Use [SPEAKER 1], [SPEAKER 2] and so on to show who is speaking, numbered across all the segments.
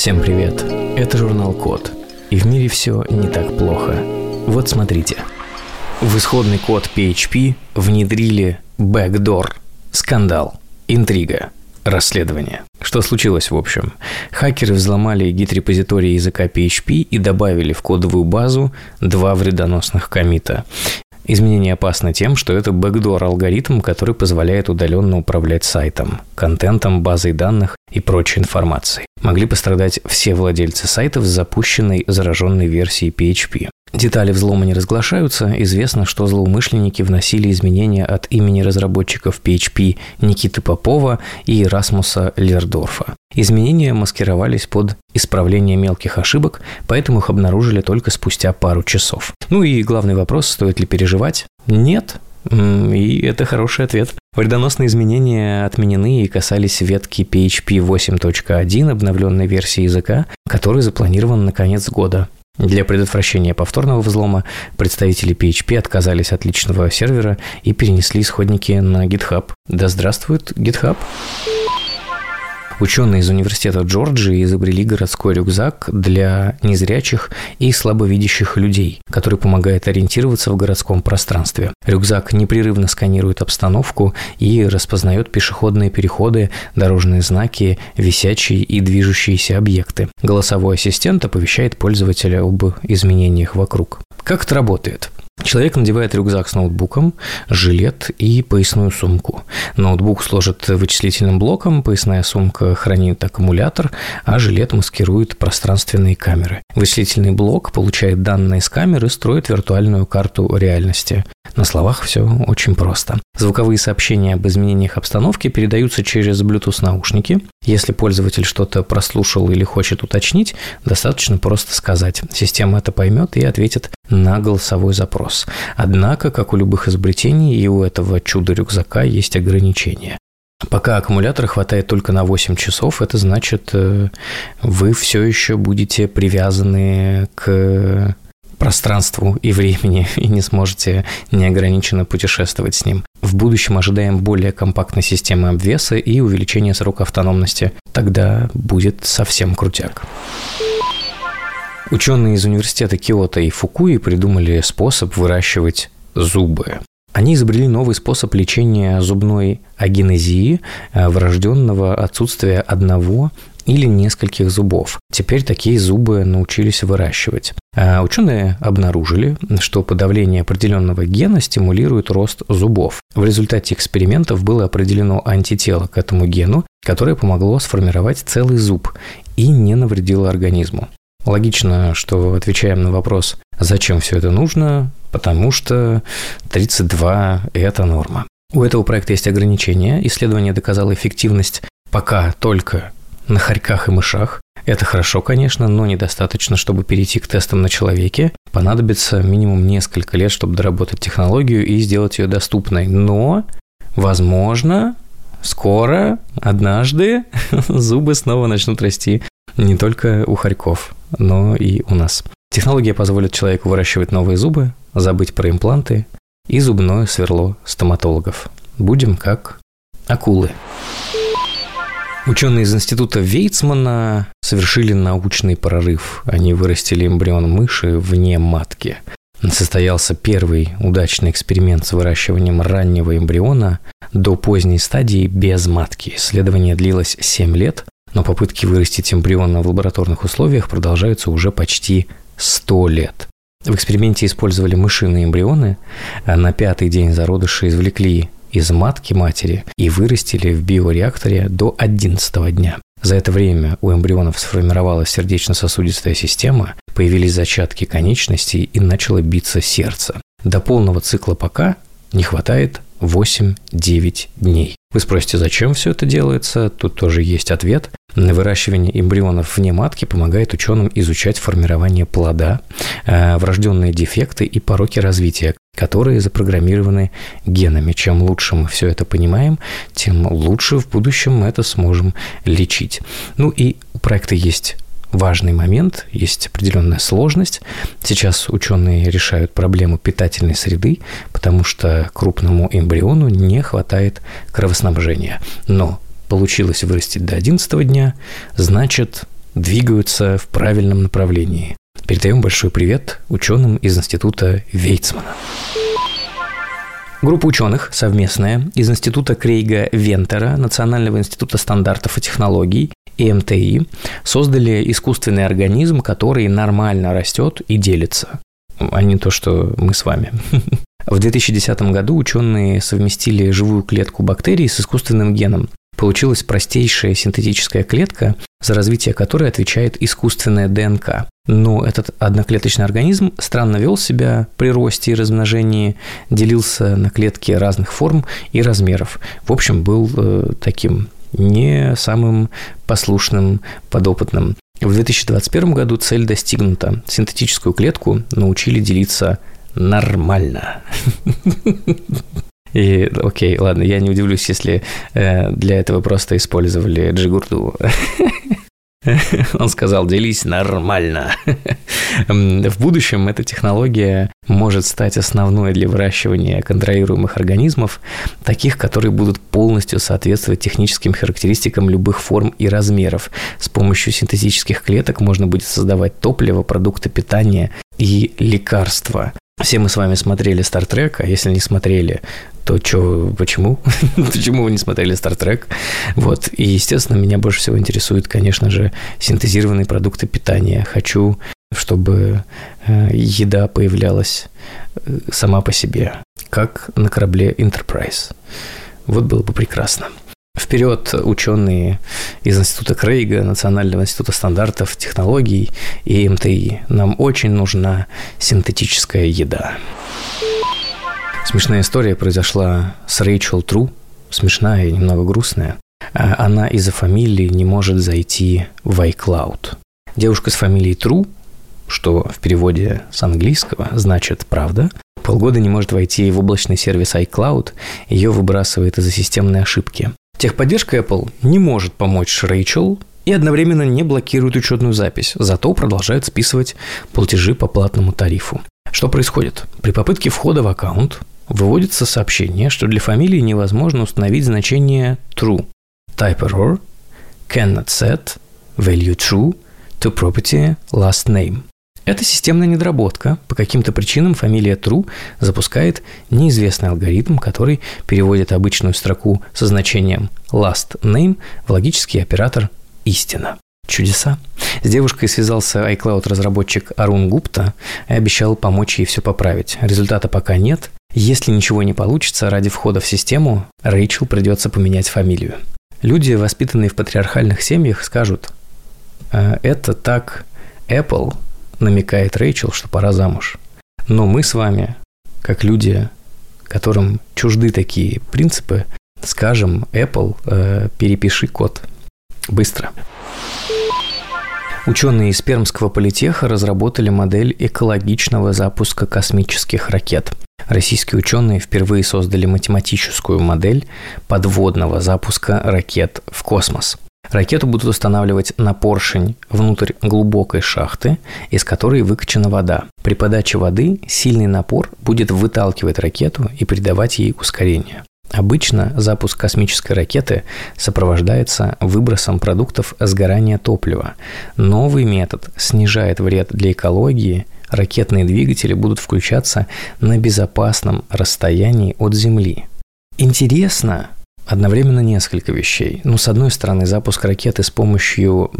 [SPEAKER 1] Всем привет! Это журнал Код. И в мире все не так плохо. Вот смотрите. В исходный код PHP внедрили backdoor. Скандал. Интрига. Расследование. Что случилось в общем? Хакеры взломали гид-репозиторий языка PHP и добавили в кодовую базу два вредоносных комита. Изменение опасно тем, что это бэкдор алгоритм, который позволяет удаленно управлять сайтом, контентом, базой данных и прочей информацией. Могли пострадать все владельцы сайтов с запущенной зараженной версией PHP. Детали взлома не разглашаются. Известно, что злоумышленники вносили изменения от имени разработчиков PHP Никиты Попова и Расмуса Лердорфа. Изменения маскировались под исправление мелких ошибок, поэтому их обнаружили только спустя пару часов. Ну и главный вопрос, стоит ли переживать? Нет, и это хороший ответ. Вредоносные изменения отменены и касались ветки PHP 8.1 обновленной версии языка, который запланирован на конец года. Для предотвращения повторного взлома представители PHP отказались от личного сервера и перенесли исходники на GitHub. Да здравствует GitHub! Ученые из университета Джорджии изобрели городской рюкзак для незрячих и слабовидящих людей, который помогает ориентироваться в городском пространстве. Рюкзак непрерывно сканирует обстановку и распознает пешеходные переходы, дорожные знаки, висячие и движущиеся объекты. Голосовой ассистент оповещает пользователя об изменениях вокруг. Как это работает? Человек надевает рюкзак с ноутбуком, жилет и поясную сумку. Ноутбук сложит вычислительным блоком, поясная сумка хранит аккумулятор, а жилет маскирует пространственные камеры. Вычислительный блок получает данные с камеры и строит виртуальную карту реальности. На словах все очень просто. Звуковые сообщения об изменениях обстановки передаются через Bluetooth наушники. Если пользователь что-то прослушал или хочет уточнить, достаточно просто сказать. Система это поймет и ответит на голосовой запрос. Однако, как у любых изобретений, и у этого чуда-рюкзака есть ограничения. Пока аккумулятора хватает только на 8 часов, это значит, э, вы все еще будете привязаны к пространству и времени и не сможете неограниченно путешествовать с ним. В будущем ожидаем более компактной системы обвеса и увеличения срока автономности. Тогда будет совсем крутяк. Ученые из университета Киото и Фукуи придумали способ выращивать зубы. Они изобрели новый способ лечения зубной агенезии, э, врожденного отсутствия одного или нескольких зубов. Теперь такие зубы научились выращивать. А ученые обнаружили, что подавление определенного гена стимулирует рост зубов. В результате экспериментов было определено антитело к этому гену, которое помогло сформировать целый зуб и не навредило организму. Логично, что отвечаем на вопрос, зачем все это нужно, потому что 32 – это норма. У этого проекта есть ограничения. Исследование доказало эффективность пока только на хорьках и мышах. Это хорошо, конечно, но недостаточно, чтобы перейти к тестам на человеке. Понадобится минимум несколько лет, чтобы доработать технологию и сделать ее доступной. Но, возможно, скоро, однажды зубы снова начнут расти не только у хорьков, но и у нас. Технология позволит человеку выращивать новые зубы, забыть про импланты и зубное сверло стоматологов. Будем как акулы. Ученые из института Вейцмана совершили научный прорыв. Они вырастили эмбрион мыши вне матки. Состоялся первый удачный эксперимент с выращиванием раннего эмбриона до поздней стадии без матки. Исследование длилось 7 лет, но попытки вырастить эмбрион в лабораторных условиях продолжаются уже почти 100 лет. В эксперименте использовали мышиные эмбрионы, а на пятый день зародыши извлекли из матки матери и вырастили в биореакторе до 11 дня. За это время у эмбрионов сформировалась сердечно-сосудистая система, появились зачатки конечностей и начало биться сердце. До полного цикла пока не хватает 8-9 дней. Вы спросите, зачем все это делается? Тут тоже есть ответ. Выращивание эмбрионов вне матки помогает ученым изучать формирование плода, э, врожденные дефекты и пороки развития, которые запрограммированы генами. Чем лучше мы все это понимаем, тем лучше в будущем мы это сможем лечить. Ну и у проекта есть важный момент, есть определенная сложность. Сейчас ученые решают проблему питательной среды, потому что крупному эмбриону не хватает кровоснабжения. Но получилось вырастить до 11 дня, значит, двигаются в правильном направлении. Передаем большой привет ученым из Института Вейцмана. Группа ученых совместная из Института Крейга Вентера, Национального института стандартов и технологий и МТИ создали искусственный организм, который нормально растет и делится, а не то, что мы с вами. В 2010 году ученые совместили живую клетку бактерий с искусственным геном. Получилась простейшая синтетическая клетка, за развитие которой отвечает искусственная ДНК. Но этот одноклеточный организм странно вел себя при росте и размножении, делился на клетки разных форм и размеров. В общем, был э, таким не самым послушным подопытным. В 2021 году цель достигнута. Синтетическую клетку научили делиться нормально. И окей, ладно, я не удивлюсь, если э, для этого просто использовали джигурду. Он сказал, делись нормально. В будущем эта технология может стать основной для выращивания контролируемых организмов, таких, которые будут полностью соответствовать техническим характеристикам любых форм и размеров. С помощью синтетических клеток можно будет создавать топливо, продукты питания и лекарства. Все мы с вами смотрели Стартрек, а если не смотрели, то что, почему? почему вы не смотрели Стартрек? Вот, и, естественно, меня больше всего интересуют, конечно же, синтезированные продукты питания. Хочу, чтобы э, еда появлялась э, сама по себе, как на корабле Enterprise. Вот было бы прекрасно. Вперед ученые из Института Крейга, Национального института стандартов, технологий и МТИ. Нам очень нужна синтетическая еда. Смешная история произошла с Рэйчел Тру, смешная и немного грустная. А она из-за фамилии не может зайти в iCloud. Девушка с фамилией Тру, что в переводе с английского значит «правда», полгода не может войти в облачный сервис iCloud, ее выбрасывает из-за системной ошибки. Техподдержка Apple не может помочь Рэйчел и одновременно не блокирует учетную запись, зато продолжает списывать платежи по платному тарифу. Что происходит? При попытке входа в аккаунт выводится сообщение, что для фамилии невозможно установить значение true. Type error cannot set value true to property last name. Это системная недоработка. По каким-то причинам фамилия True запускает неизвестный алгоритм, который переводит обычную строку со значением last name в логический оператор истина. Чудеса. С девушкой связался iCloud-разработчик Арун Гупта и обещал помочь ей все поправить. Результата пока нет. Если ничего не получится, ради входа в систему Рэйчел придется поменять фамилию. Люди, воспитанные в патриархальных семьях, скажут, «Э, это так Apple намекает Рэйчел, что пора замуж. Но мы с вами, как люди, которым чужды такие принципы, скажем Apple, э, перепиши код. Быстро. Ученые из Пермского политеха разработали модель экологичного запуска космических ракет. Российские ученые впервые создали математическую модель подводного запуска ракет в космос – Ракету будут устанавливать на поршень внутрь глубокой шахты, из которой выкачана вода. При подаче воды сильный напор будет выталкивать ракету и придавать ей ускорение. Обычно запуск космической ракеты сопровождается выбросом продуктов сгорания топлива. Новый метод снижает вред для экологии, ракетные двигатели будут включаться на безопасном расстоянии от Земли. Интересно, одновременно несколько вещей. Ну, с одной стороны, запуск ракеты с помощью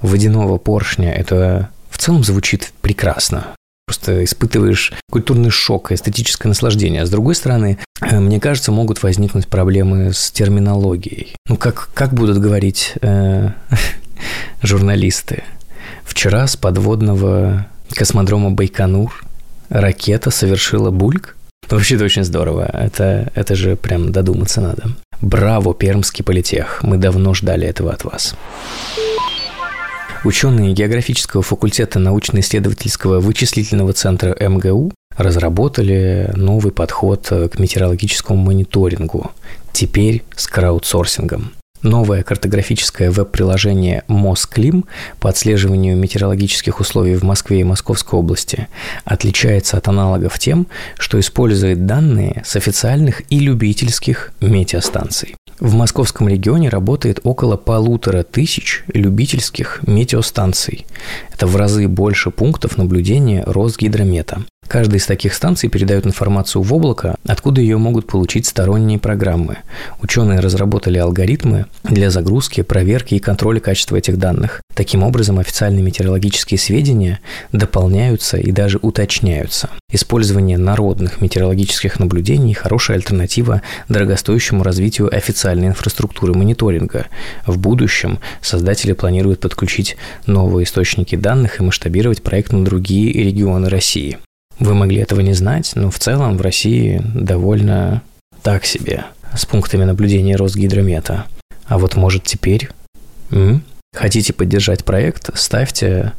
[SPEAKER 1] водяного поршня – это в целом звучит прекрасно. Просто испытываешь культурный шок, эстетическое наслаждение. А с другой стороны, э, мне кажется, могут возникнуть проблемы с терминологией. Ну, как, как будут говорить э, журналисты? Вчера с подводного космодрома Байконур ракета совершила бульк. Вообще это очень здорово. Это, это же прям додуматься надо. Браво, Пермский политех. Мы давно ждали этого от вас. Ученые географического факультета научно-исследовательского вычислительного центра МГУ разработали новый подход к метеорологическому мониторингу, теперь с краудсорсингом. Новое картографическое веб-приложение «Москлим» по отслеживанию метеорологических условий в Москве и Московской области отличается от аналогов тем, что использует данные с официальных и любительских метеостанций. В московском регионе работает около полутора тысяч любительских метеостанций. Это в разы больше пунктов наблюдения Росгидромета. Каждая из таких станций передает информацию в облако, откуда ее могут получить сторонние программы. Ученые разработали алгоритмы для загрузки, проверки и контроля качества этих данных. Таким образом, официальные метеорологические сведения дополняются и даже уточняются. Использование народных метеорологических наблюдений – хорошая альтернатива дорогостоящему развитию официальной инфраструктуры мониторинга. В будущем создатели планируют подключить новые источники данных и масштабировать проект на другие регионы России. Вы могли этого не знать, но в целом в России довольно так себе с пунктами наблюдения Росгидромета. А вот может теперь... М? Хотите поддержать проект, ставьте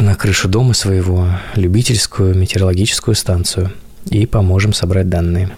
[SPEAKER 1] на крышу дома своего любительскую метеорологическую станцию и поможем собрать данные.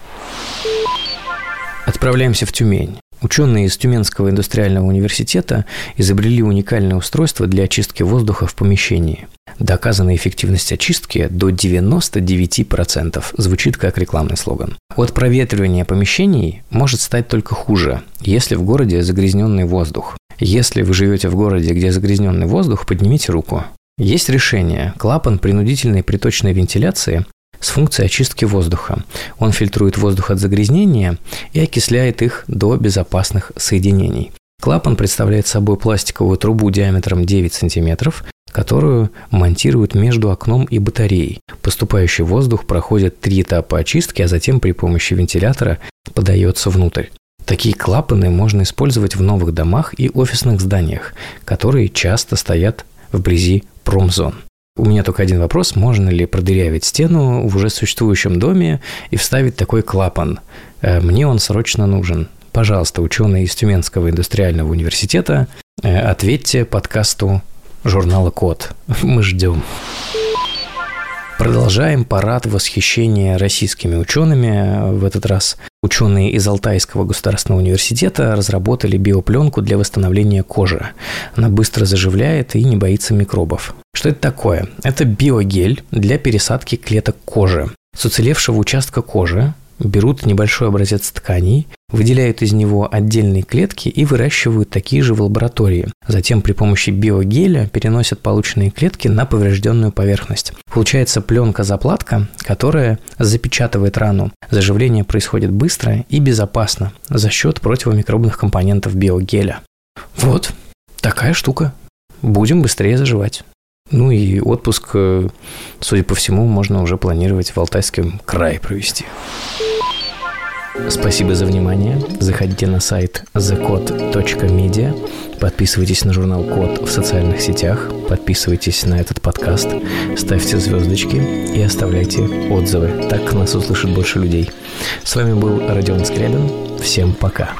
[SPEAKER 1] Отправляемся в Тюмень. Ученые из Тюменского индустриального университета изобрели уникальное устройство для очистки воздуха в помещении. Доказанная эффективность очистки до 99% звучит как рекламный слоган. От проветривания помещений может стать только хуже, если в городе загрязненный воздух. Если вы живете в городе, где загрязненный воздух, поднимите руку. Есть решение. Клапан принудительной приточной вентиляции с функцией очистки воздуха. Он фильтрует воздух от загрязнения и окисляет их до безопасных соединений. Клапан представляет собой пластиковую трубу диаметром 9 см, которую монтируют между окном и батареей. Поступающий воздух проходит три этапа очистки, а затем при помощи вентилятора подается внутрь. Такие клапаны можно использовать в новых домах и офисных зданиях, которые часто стоят вблизи промзон. У меня только один вопрос. Можно ли продырявить стену в уже существующем доме и вставить такой клапан? Э, мне он срочно нужен. Пожалуйста, ученые из Тюменского индустриального университета, э, ответьте подкасту журнала «Код». Мы ждем. Продолжаем парад восхищения российскими учеными. В этот раз ученые из Алтайского государственного университета разработали биопленку для восстановления кожи. Она быстро заживляет и не боится микробов. Что это такое? Это биогель для пересадки клеток кожи. С уцелевшего участка кожи берут небольшой образец тканей, выделяют из него отдельные клетки и выращивают такие же в лаборатории. Затем при помощи биогеля переносят полученные клетки на поврежденную поверхность. Получается пленка-заплатка, которая запечатывает рану. Заживление происходит быстро и безопасно за счет противомикробных компонентов биогеля. Вот, такая штука. Будем быстрее заживать. Ну и отпуск, э, судя по всему, можно уже планировать в Алтайском крае провести. Спасибо за внимание. Заходите на сайт thecode.media, подписывайтесь на журнал Код в социальных сетях, подписывайтесь на этот подкаст, ставьте звездочки и оставляйте отзывы. Так нас услышит больше людей. С вами был Родион Скрябин. Всем пока.